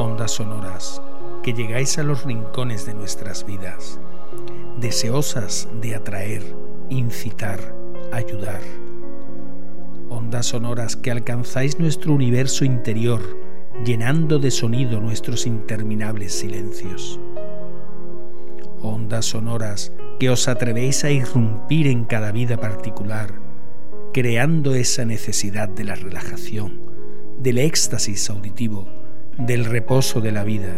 Ondas sonoras que llegáis a los rincones de nuestras vidas, deseosas de atraer, incitar, ayudar. Ondas sonoras que alcanzáis nuestro universo interior, llenando de sonido nuestros interminables silencios. Ondas sonoras que os atrevéis a irrumpir en cada vida particular, creando esa necesidad de la relajación, del éxtasis auditivo, del reposo de la vida.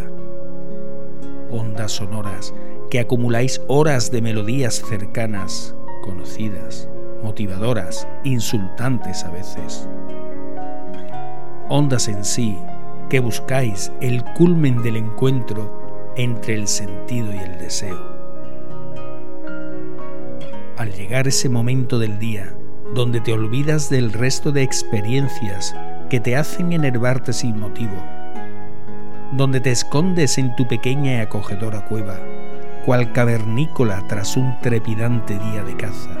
Ondas sonoras que acumuláis horas de melodías cercanas, conocidas, motivadoras, insultantes a veces. Ondas en sí que buscáis el culmen del encuentro entre el sentido y el deseo al llegar ese momento del día donde te olvidas del resto de experiencias que te hacen enervarte sin motivo, donde te escondes en tu pequeña y acogedora cueva, cual cavernícola tras un trepidante día de caza.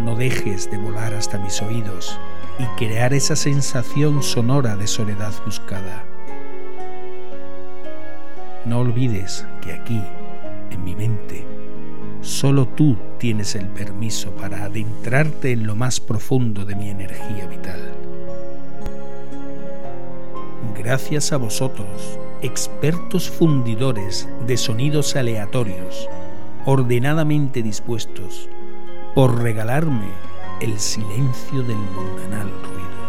No dejes de volar hasta mis oídos y crear esa sensación sonora de soledad buscada. No olvides que aquí, en mi mente, Solo tú tienes el permiso para adentrarte en lo más profundo de mi energía vital. Gracias a vosotros, expertos fundidores de sonidos aleatorios, ordenadamente dispuestos, por regalarme el silencio del mundanal ruido.